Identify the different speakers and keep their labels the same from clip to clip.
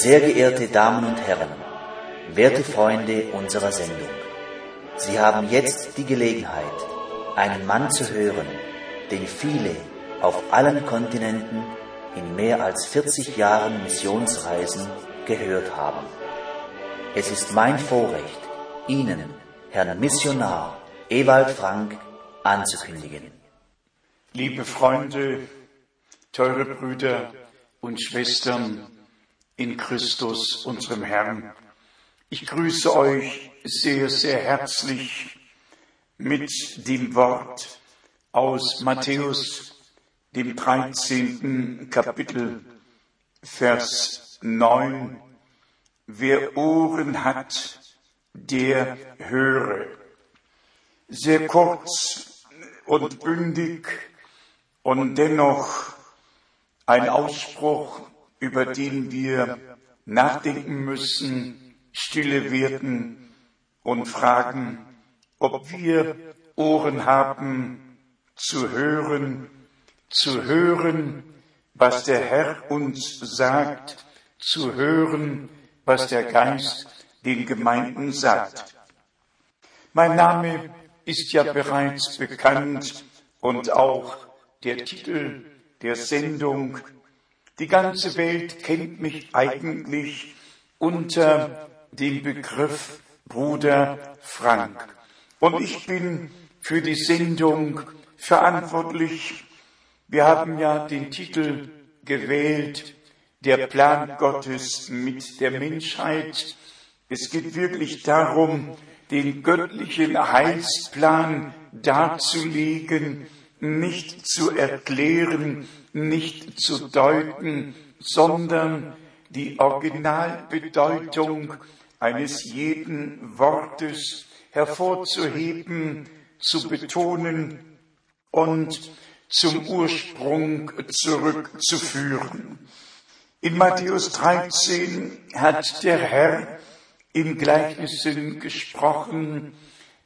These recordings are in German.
Speaker 1: Sehr geehrte Damen und Herren, werte Freunde unserer Sendung, Sie haben jetzt die Gelegenheit, einen Mann zu hören, den viele auf allen Kontinenten in mehr als 40 Jahren Missionsreisen gehört haben. Es ist mein Vorrecht, Ihnen, Herrn Missionar Ewald Frank, anzukündigen.
Speaker 2: Liebe Freunde, teure Brüder und Schwestern in Christus, unserem Herrn, ich grüße euch sehr, sehr herzlich mit dem Wort aus Matthäus, dem 13. Kapitel, Vers 9. Wer Ohren hat, der höre. Sehr kurz und bündig und dennoch ein Ausspruch, über den wir nachdenken müssen, stille werden und fragen, ob wir Ohren haben zu hören, zu hören, was der Herr uns sagt, zu hören, was der Geist den Gemeinden sagt. Mein Name ist ja bereits bekannt und auch der Titel der Sendung. Die ganze Welt kennt mich eigentlich unter dem Begriff Bruder Frank. Und ich bin für die Sendung verantwortlich. Wir haben ja den Titel gewählt, der Plan Gottes mit der Menschheit. Es geht wirklich darum, den göttlichen Heilsplan darzulegen, nicht zu erklären, nicht zu deuten, sondern die Originalbedeutung eines jeden Wortes hervorzuheben, zu betonen und zum Ursprung zurückzuführen. In Matthäus 13 hat der Herr in Gleichnissen gesprochen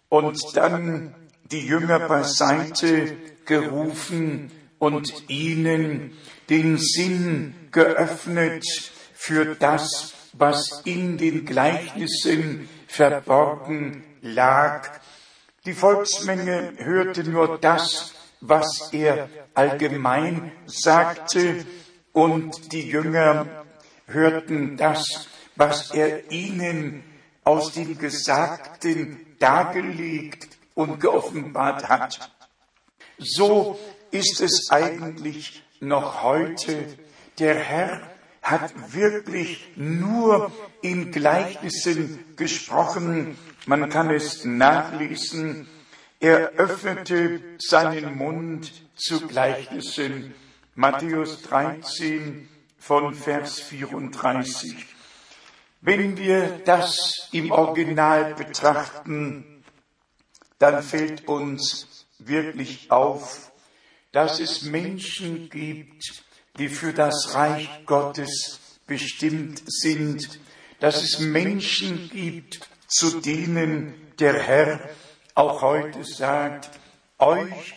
Speaker 2: und dann die Jünger beiseite gerufen und ihnen den Sinn geöffnet für das, was in den Gleichnissen verborgen lag. Die Volksmenge hörte nur das, was er allgemein sagte, und die Jünger hörten das, was er ihnen aus dem Gesagten dargelegt und geoffenbart hat. So ist es eigentlich noch heute. Der Herr hat wirklich nur in Gleichnissen gesprochen. Man kann es nachlesen. Er öffnete seinen Mund zu Gleichnissen. Matthäus 13 von Vers 34. Wenn wir das im Original betrachten, dann fällt uns wirklich auf, dass es Menschen gibt, die für das Reich Gottes bestimmt sind, dass es Menschen gibt, zu denen der Herr auch heute sagt, euch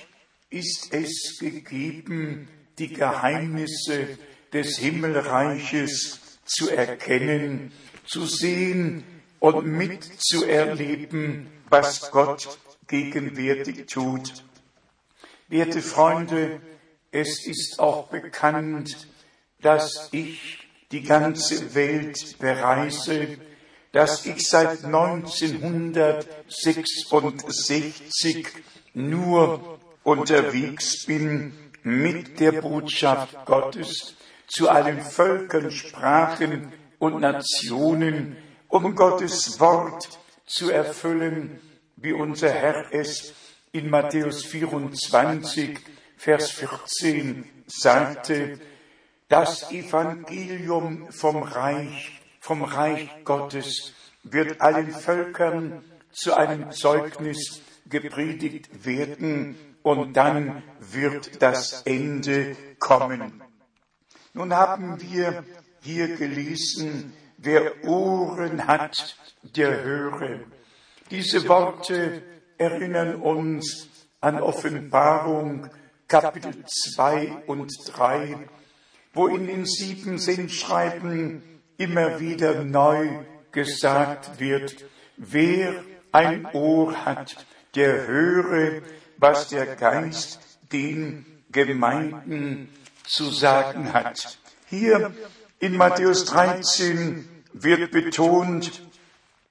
Speaker 2: ist es gegeben, die Geheimnisse des Himmelreiches zu erkennen, zu sehen und mitzuerleben, was Gott gegenwärtig tut. Werte Freunde, es ist auch bekannt, dass ich die ganze Welt bereise, dass ich seit 1966 nur unterwegs bin mit der Botschaft Gottes zu allen Völkern, Sprachen und Nationen, um Gottes Wort zu erfüllen, wie unser Herr es in Matthäus 24, Vers 14 sagte, das Evangelium vom Reich, vom Reich Gottes wird allen Völkern zu einem Zeugnis gepredigt werden und dann wird das Ende kommen. Nun haben wir hier gelesen, wer Ohren hat, der höre. Diese Worte erinnern uns an Offenbarung Kapitel 2 und 3, wo in den sieben Sendschreiben immer wieder neu gesagt wird, wer ein Ohr hat, der höre, was der Geist den Gemeinden zu sagen hat. Hier in Matthäus 13 wird betont,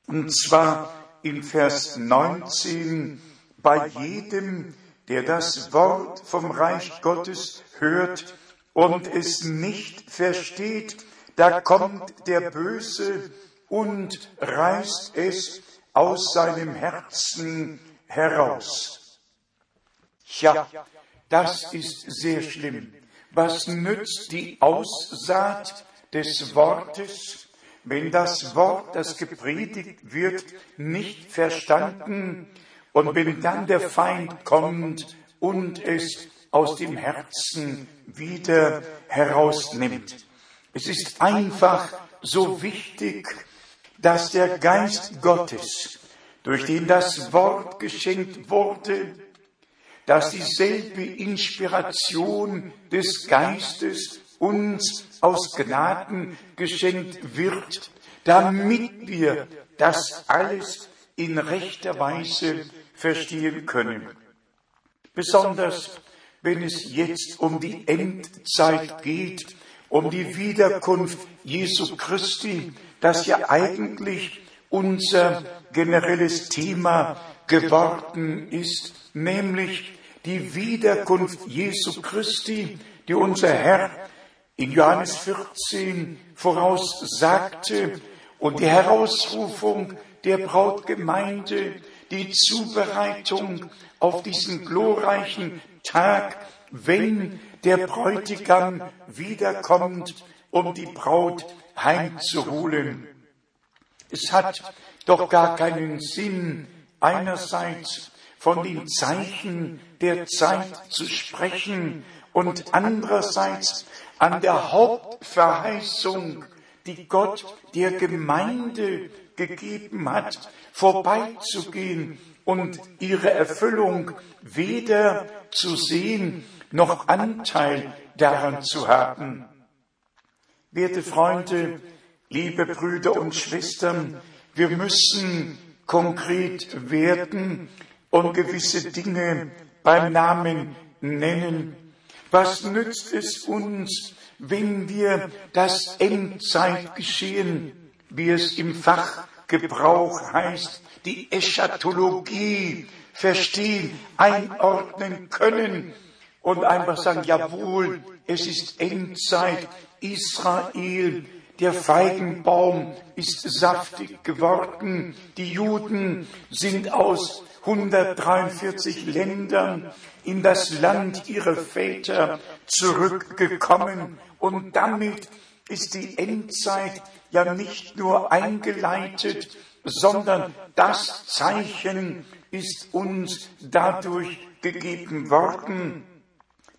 Speaker 2: und zwar in Vers 19, bei jedem, der das Wort vom Reich Gottes hört und es nicht versteht, da kommt der Böse und reißt es aus seinem Herzen heraus. Tja, das ist sehr schlimm. Was nützt die Aussaat des Wortes, wenn das Wort, das gepredigt wird, nicht verstanden und wenn dann der Feind kommt und es aus dem Herzen wieder herausnimmt. Es ist einfach so wichtig, dass der Geist Gottes, durch den das Wort geschenkt wurde, dass dieselbe Inspiration des Geistes uns aus Gnaden geschenkt wird, damit wir das alles in rechter Weise verstehen können. Besonders wenn es jetzt um die Endzeit geht, um die Wiederkunft Jesu Christi, das ja eigentlich unser generelles Thema geworden ist, nämlich die Wiederkunft Jesu Christi, die unser Herr in Johannes 14 voraussagte und die Herausrufung der Brautgemeinde, die Zubereitung auf diesen glorreichen Tag, wenn der Bräutigam wiederkommt, um die Braut heimzuholen. Es hat doch gar keinen Sinn, einerseits von den Zeichen der Zeit zu sprechen und andererseits an der Hauptverheißung, die Gott der Gemeinde gegeben hat, vorbeizugehen und ihre Erfüllung weder zu sehen noch Anteil daran zu haben. Werte Freunde, liebe Brüder und Schwestern, wir müssen konkret werden und gewisse Dinge beim Namen nennen. Was nützt es uns, wenn wir das Endzeitgeschehen, wie es im Fachgebrauch heißt, die Eschatologie verstehen, einordnen können und einfach sagen, jawohl, es ist Endzeit, Israel, der Feigenbaum ist saftig geworden, die Juden sind aus 143 Ländern in das Land ihrer Väter zurückgekommen. Und damit ist die Endzeit ja nicht nur eingeleitet, sondern das Zeichen ist uns dadurch gegeben worden.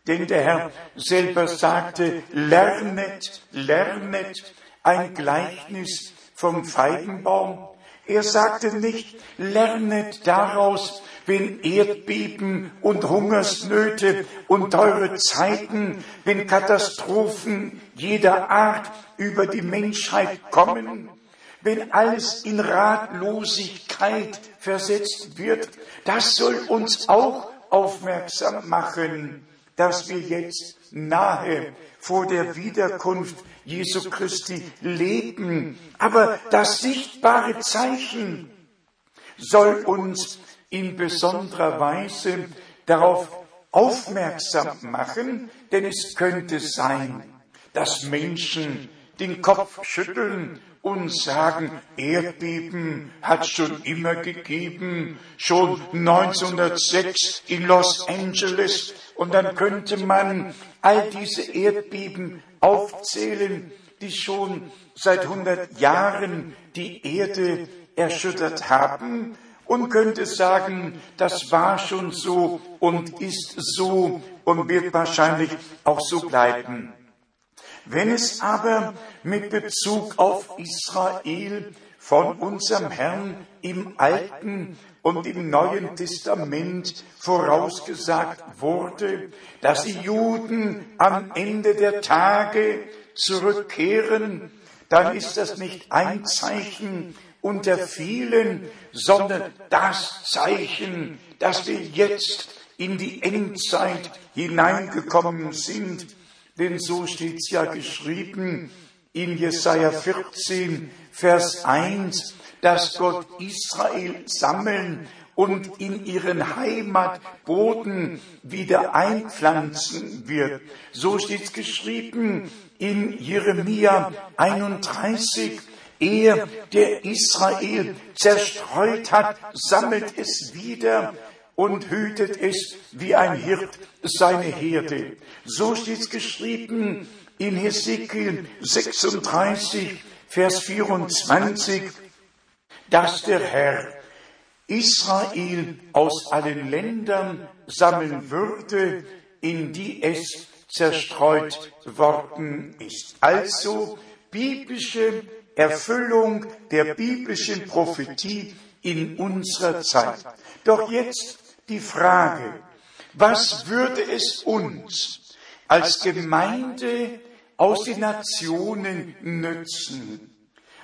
Speaker 2: Denn der Herr selber sagte, lernet, lernet ein Gleichnis vom Feigenbaum er sagte nicht, lernet daraus, wenn Erdbeben und Hungersnöte und teure Zeiten, wenn Katastrophen jeder Art über die Menschheit kommen, wenn alles in Ratlosigkeit versetzt wird, das soll uns auch aufmerksam machen, dass wir jetzt nahe vor der Wiederkunft Jesu Christi leben. Aber das sichtbare Zeichen soll uns in besonderer Weise darauf aufmerksam machen, denn es könnte sein, dass Menschen den Kopf schütteln und sagen, Erdbeben hat schon immer gegeben, schon 1906 in Los Angeles. Und dann könnte man all diese Erdbeben aufzählen, die schon seit 100 Jahren die Erde erschüttert haben und könnte sagen, das war schon so und ist so und wird wahrscheinlich auch so bleiben. Wenn es aber mit Bezug auf Israel von unserem Herrn im Alten und im Neuen Testament vorausgesagt wurde, dass die Juden am Ende der Tage zurückkehren, dann ist das nicht ein Zeichen unter vielen, sondern das Zeichen, dass wir jetzt in die Endzeit hineingekommen sind. Denn so steht es ja geschrieben in Jesaja 14, Vers 1, dass Gott Israel sammeln und in ihren Heimatboden wieder einpflanzen wird. So steht es geschrieben in Jeremia 31. Er, der Israel zerstreut hat, sammelt es wieder und hütet es wie ein Hirt seine Herde. So steht es geschrieben in Hesekiel 36, Vers 24, dass der Herr Israel aus allen Ländern sammeln würde, in die es zerstreut worden ist. Also biblische Erfüllung der biblischen Prophetie in unserer Zeit. Doch jetzt die Frage, was würde es uns als Gemeinde aus den Nationen nützen,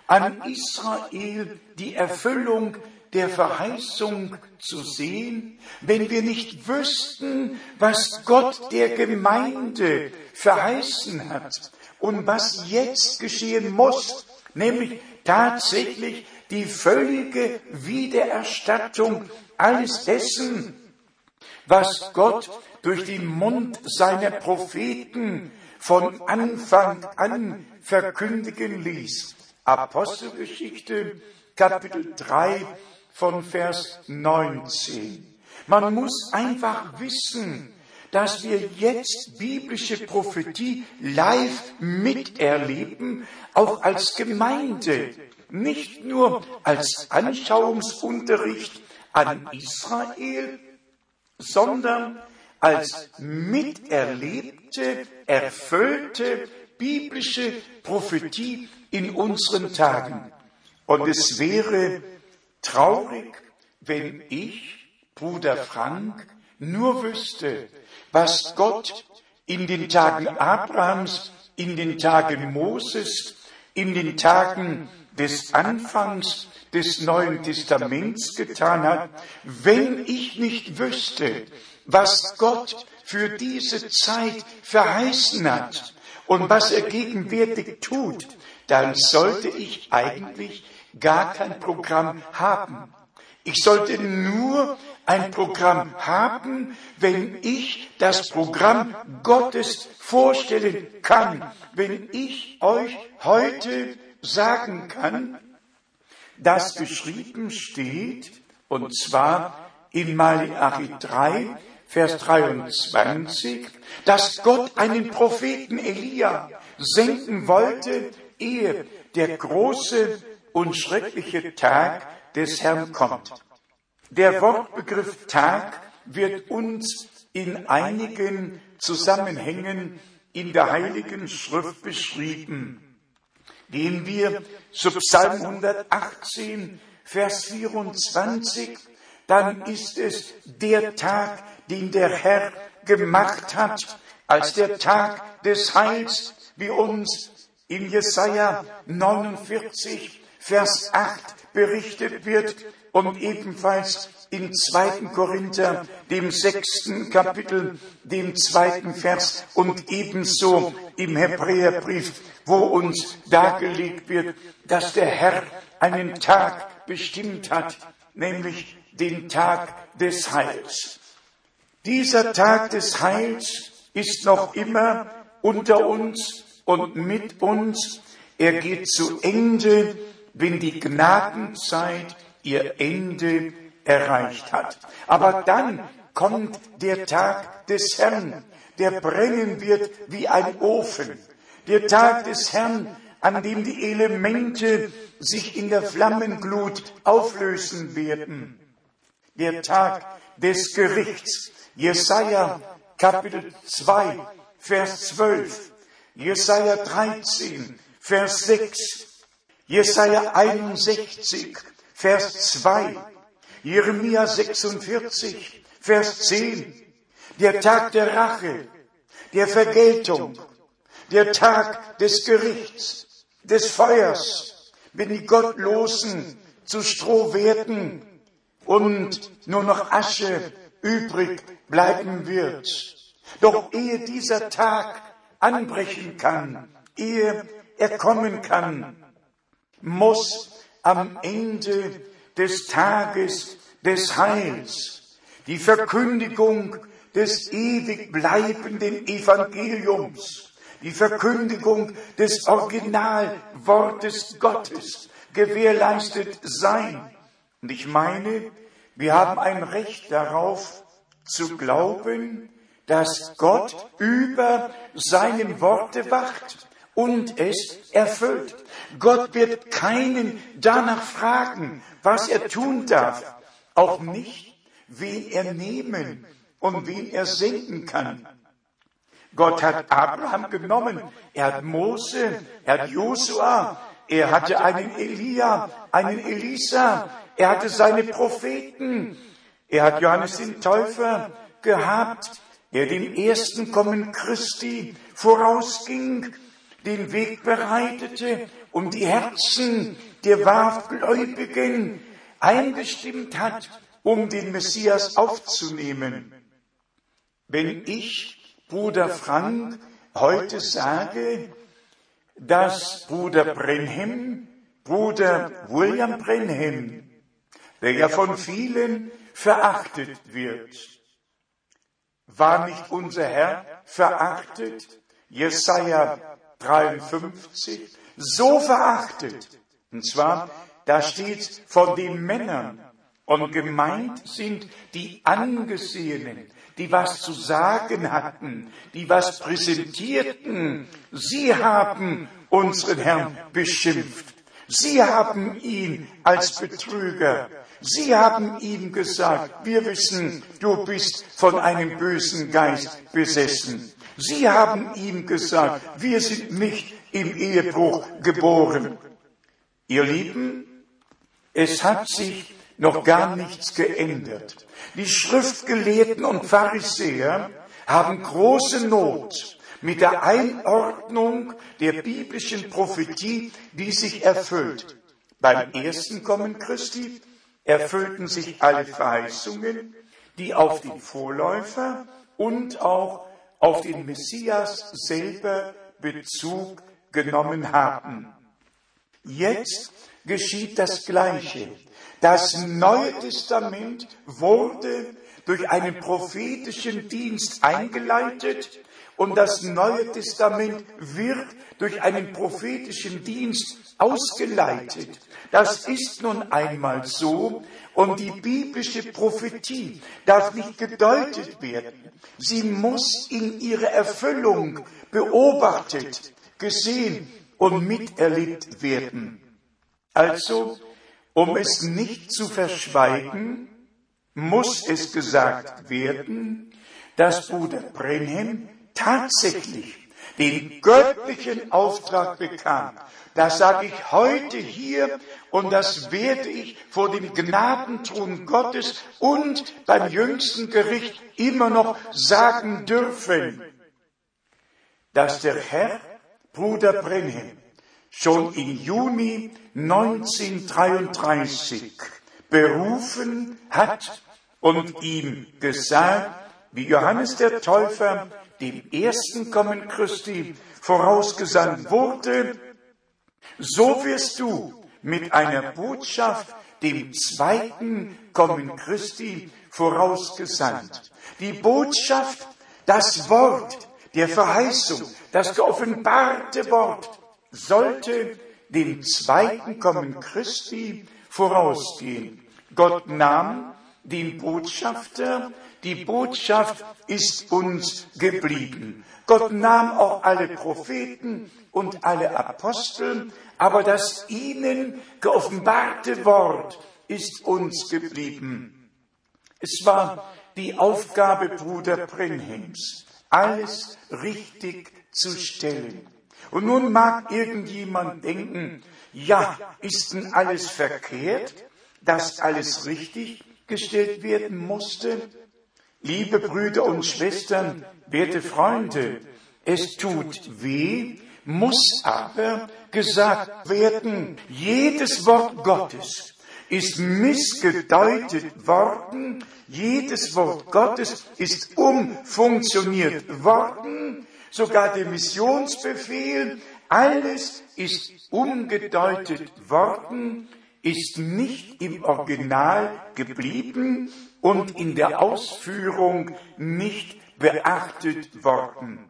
Speaker 2: an Israel die Erfüllung der Verheißung zu sehen, wenn wir nicht wüssten, was Gott der Gemeinde verheißen hat und was jetzt geschehen muss, nämlich tatsächlich die völlige Wiedererstattung alles dessen, was Gott durch den Mund seiner Propheten von Anfang an verkündigen ließ. Apostelgeschichte Kapitel 3 von Vers 19. Man muss einfach wissen, dass wir jetzt biblische Prophetie live miterleben, auch als Gemeinde, nicht nur als Anschauungsunterricht an Israel, sondern als miterlebte, erfüllte biblische Prophetie in unseren Tagen. Und es wäre traurig, wenn ich, Bruder Frank, nur wüsste, was Gott in den Tagen Abrahams, in den Tagen Moses, in den Tagen des Anfangs des Neuen Testaments getan hat, wenn ich nicht wüsste, was Gott für diese Zeit verheißen hat und was er gegenwärtig tut, dann sollte ich eigentlich gar kein Programm haben. Ich sollte nur ein Programm haben, wenn ich das Programm Gottes vorstellen kann, wenn ich euch heute sagen kann, dass geschrieben steht, und zwar in Malachi 3, Vers 23, dass Gott einen Propheten Elia senden wollte, ehe der große und schreckliche Tag des Herrn kommt. Der Wortbegriff Tag wird uns in einigen Zusammenhängen in der Heiligen Schrift beschrieben. Gehen wir zu Psalm 118, Vers 24, dann ist es der Tag, den der Herr gemacht hat, als der Tag des Heils, wie uns in Jesaja 49 Vers 8 berichtet wird und ebenfalls in 2. Korinther, dem sechsten Kapitel, dem zweiten Vers und ebenso im Hebräerbrief, wo uns dargelegt wird, dass der Herr einen Tag bestimmt hat, nämlich den Tag des Heils. Dieser Tag des Heils ist noch immer unter uns und mit uns. Er geht zu Ende wenn die Gnadenzeit ihr Ende erreicht hat. Aber dann kommt der Tag des Herrn, der brennen wird wie ein Ofen. Der Tag des Herrn, an dem die Elemente sich in der Flammenglut auflösen werden. Der Tag des Gerichts. Jesaja Kapitel 2, Vers 12. Jesaja 13, Vers 6. Jesaja 61, Vers 2, Jeremia 46, Vers 10, der Tag der Rache, der Vergeltung, der Tag des Gerichts, des Feuers, wenn die Gottlosen zu Stroh werden und nur noch Asche übrig bleiben wird. Doch ehe dieser Tag anbrechen kann, ehe er kommen kann, muss am Ende des Tages des Heils die Verkündigung des ewig bleibenden Evangeliums, die Verkündigung des Originalwortes Gottes gewährleistet sein. Und ich meine, wir haben ein Recht darauf zu glauben, dass Gott über seinen Worte wacht und es erfüllt. Gott wird keinen danach fragen, was er tun darf, auch nicht, wen er nehmen und wen er senden kann. Gott hat Abraham genommen, er hat Mose, er hat Josua, er hatte einen Elia, einen Elisa, er hatte seine Propheten, er hat Johannes den Täufer gehabt, der dem ersten Kommen Christi vorausging, den Weg bereitete, um die Herzen der Wahrgläubigen eingestimmt hat, um den Messias aufzunehmen. Wenn ich, Bruder Frank, heute sage, dass Bruder Brenhem, Bruder William Brenhem, der ja von vielen verachtet wird, war nicht unser Herr verachtet? Jesaja 53. So verachtet. Und zwar, da steht von den Männern. Und gemeint sind die Angesehenen, die was zu sagen hatten, die was präsentierten. Sie haben unseren Herrn beschimpft. Sie haben ihn als Betrüger. Sie haben ihm gesagt, wir wissen, du bist von einem bösen Geist besessen. Sie haben ihm gesagt, wir sind nicht im Ehebruch geboren. Ihr Lieben, es hat sich noch gar nichts geändert. Die Schriftgelehrten und Pharisäer haben große Not mit der Einordnung der biblischen Prophetie, die sich erfüllt. Beim ersten Kommen Christi erfüllten sich alle Verheißungen, die auf den Vorläufer und auch auf den Messias selber Bezug genommen haben. Jetzt geschieht das Gleiche. Das Neue Testament wurde durch einen prophetischen Dienst eingeleitet und das Neue Testament wird durch einen prophetischen Dienst ausgeleitet. Das ist nun einmal so und die biblische Prophetie darf nicht gedeutet werden. Sie muss in ihrer Erfüllung beobachtet, gesehen und miterlebt werden. Also um es nicht zu verschweigen, muss es gesagt werden, dass Bruder Brenhem tatsächlich den göttlichen Auftrag bekam. Das sage ich heute hier und das werde ich vor dem Gnadenthron Gottes und beim jüngsten Gericht immer noch sagen dürfen, dass der Herr Bruder Brenhem schon im Juni 1933 berufen hat und ihm gesagt, wie Johannes der Täufer dem ersten Kommen Christi vorausgesandt wurde, so wirst du mit einer Botschaft dem zweiten Kommen Christi vorausgesandt. Die Botschaft, das Wort der Verheißung, das geoffenbarte Wort sollte dem zweiten Kommen Christi vorausgehen. Gott nahm den Botschafter, die Botschaft ist uns geblieben. Gott nahm auch alle Propheten und alle Apostel, aber das ihnen geoffenbarte Wort ist uns geblieben. Es war die Aufgabe Bruder Brenhems, alles richtig zu stellen. Und nun mag irgendjemand denken, ja, ist denn alles verkehrt, dass alles richtig gestellt werden musste? Liebe Brüder und Schwestern, werte Freunde, es tut weh, muss aber gesagt werden, jedes Wort Gottes ist missgedeutet worden, jedes Wort Gottes ist umfunktioniert worden, sogar der Missionsbefehl, alles ist umgedeutet worden, ist nicht im Original geblieben und in der Ausführung nicht beachtet worden.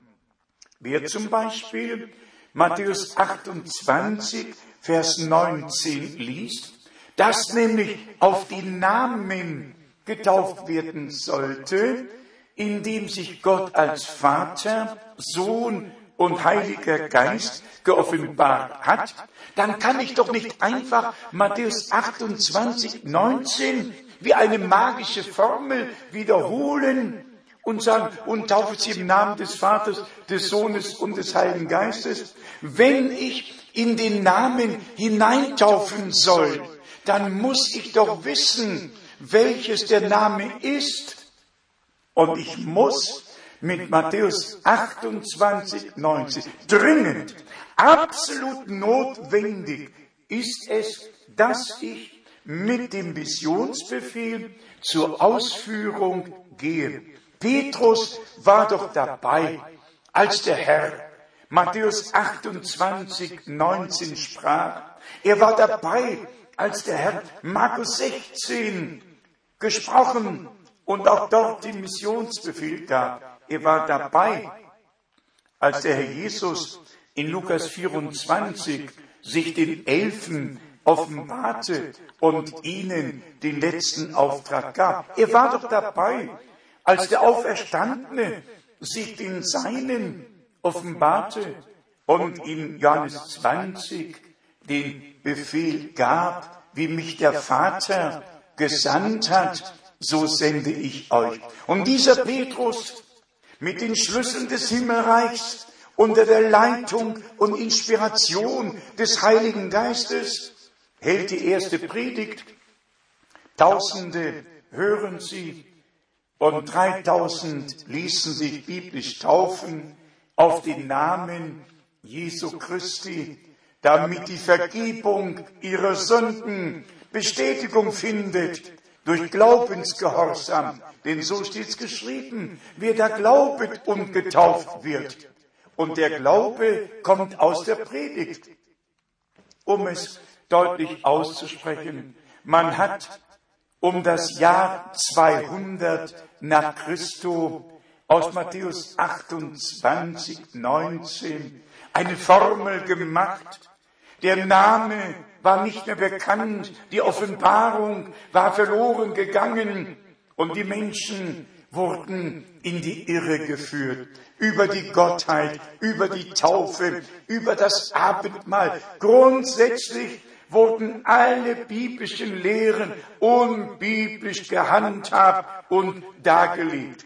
Speaker 2: Wer zum Beispiel Matthäus 28, Vers 19 liest, dass nämlich auf die Namen getauft werden sollte, indem sich Gott als Vater, Sohn und Heiliger Geist geoffenbart hat, dann kann ich doch nicht einfach Matthäus 28, 19 wie eine magische Formel wiederholen und sagen, und taufe sie im Namen des Vaters, des Sohnes und des Heiligen Geistes. Wenn ich in den Namen hineintaufen soll, dann muss ich doch wissen, welches der Name ist. Und ich muss mit Matthäus 28, 90 dringend, absolut notwendig ist es, dass ich mit dem Missionsbefehl zur Ausführung gehe. Petrus war doch dabei, als der Herr Matthäus 28, 19 sprach. Er war dabei, als der Herr Markus 16 gesprochen und auch dort den Missionsbefehl gab. Er war dabei, als der Herr Jesus in Lukas 24 sich den Elfen offenbarte und ihnen den letzten Auftrag gab. Er war doch dabei, als der Auferstandene sich den Seinen offenbarte und in Johannes 20 den Befehl gab, wie mich der Vater gesandt hat, so sende ich euch. Und dieser Petrus mit den Schlüsseln des Himmelreichs unter der Leitung und Inspiration des Heiligen Geistes hält die erste Predigt. Tausende hören sie und 3000 ließen sich biblisch taufen auf den Namen Jesu Christi, damit die Vergebung ihrer Sünden Bestätigung findet durch Glaubensgehorsam. Denn so steht's geschrieben, wer da glaubet und getauft wird. Und der Glaube kommt aus der Predigt. Um es deutlich auszusprechen, man hat um das Jahr 200 nach Christo aus Matthäus 28, 19 eine Formel gemacht. Der Name war nicht mehr bekannt, die Offenbarung war verloren gegangen und die Menschen wurden in die Irre geführt über die Gottheit, über die Taufe, über das Abendmahl. Grundsätzlich wurden alle biblischen Lehren unbiblisch gehandhabt und dargelegt.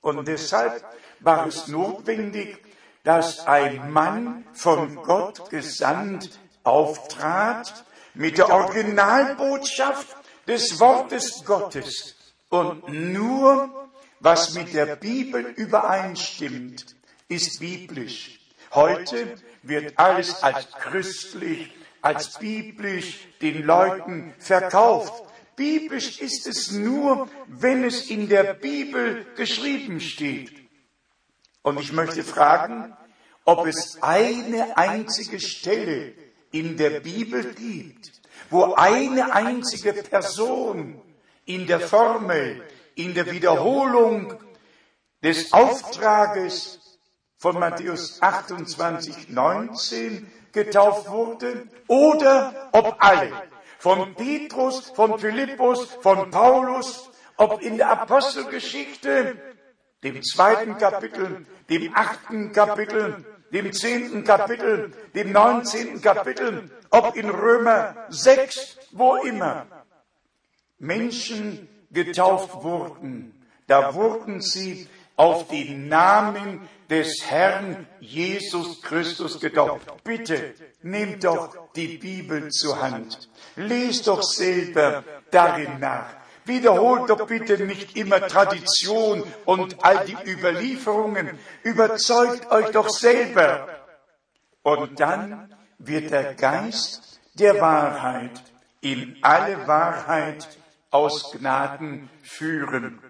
Speaker 2: Und deshalb war es notwendig, dass ein Mann von Gott gesandt auftrat mit der Originalbotschaft des Wortes Gottes und nur was mit der Bibel übereinstimmt, ist biblisch. Heute wird alles als christlich als biblisch den Leuten verkauft. Biblisch ist es nur, wenn es in der Bibel geschrieben steht. Und ich möchte fragen, ob es eine einzige Stelle in der Bibel gibt, wo eine einzige Person in der Formel, in der Wiederholung des Auftrages von Matthäus 28, 19 getauft wurde oder ob alle, von Petrus, von Philippus, von Paulus, ob in der Apostelgeschichte, dem zweiten Kapitel, dem achten Kapitel, dem zehnten Kapitel, dem neunzehnten Kapitel, ob in Römer 6, wo immer Menschen getauft wurden, da wurden sie auf den Namen des Herrn Jesus Christus getauft. Bitte, nehmt doch die Bibel zur Hand. Lest doch selber darin nach. Wiederholt doch bitte nicht immer Tradition und all die Überlieferungen. Überzeugt euch doch selber. Und dann wird der Geist der Wahrheit in alle Wahrheit aus Gnaden führen.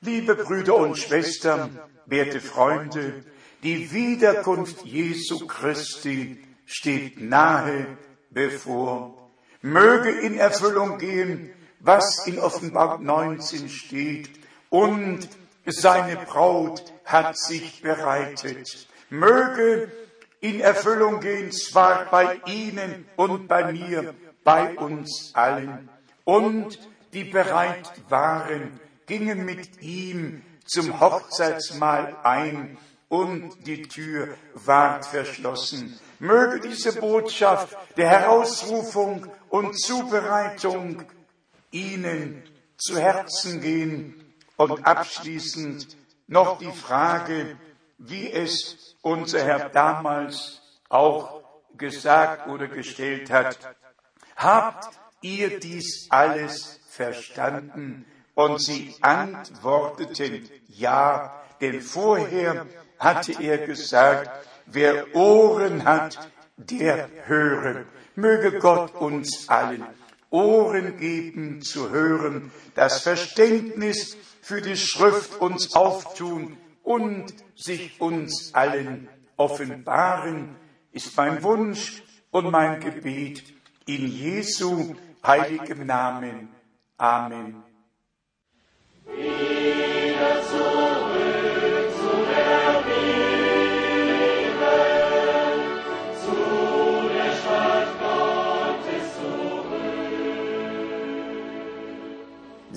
Speaker 2: Liebe Brüder und Schwestern, werte Freunde, die Wiederkunft Jesu Christi steht nahe bevor. Möge in Erfüllung gehen, was in Offenbarung 19 steht. Und seine Braut hat sich bereitet. Möge in Erfüllung gehen, zwar bei Ihnen und bei mir, bei uns allen. Und die bereit waren, gingen mit ihm zum Hochzeitsmahl ein und die Tür ward verschlossen. Möge diese Botschaft der Herausrufung und Zubereitung Ihnen zu Herzen gehen und abschließend noch die Frage, wie es unser Herr damals auch gesagt oder gestellt hat. Habt ihr dies alles verstanden? Und sie antworteten ja, denn vorher hatte er gesagt, wer Ohren hat, der höre. Möge Gott uns allen Ohren geben zu hören, das Verständnis für die Schrift uns auftun und sich uns allen offenbaren, ist mein Wunsch und mein Gebet in Jesu heiligem Namen. Amen.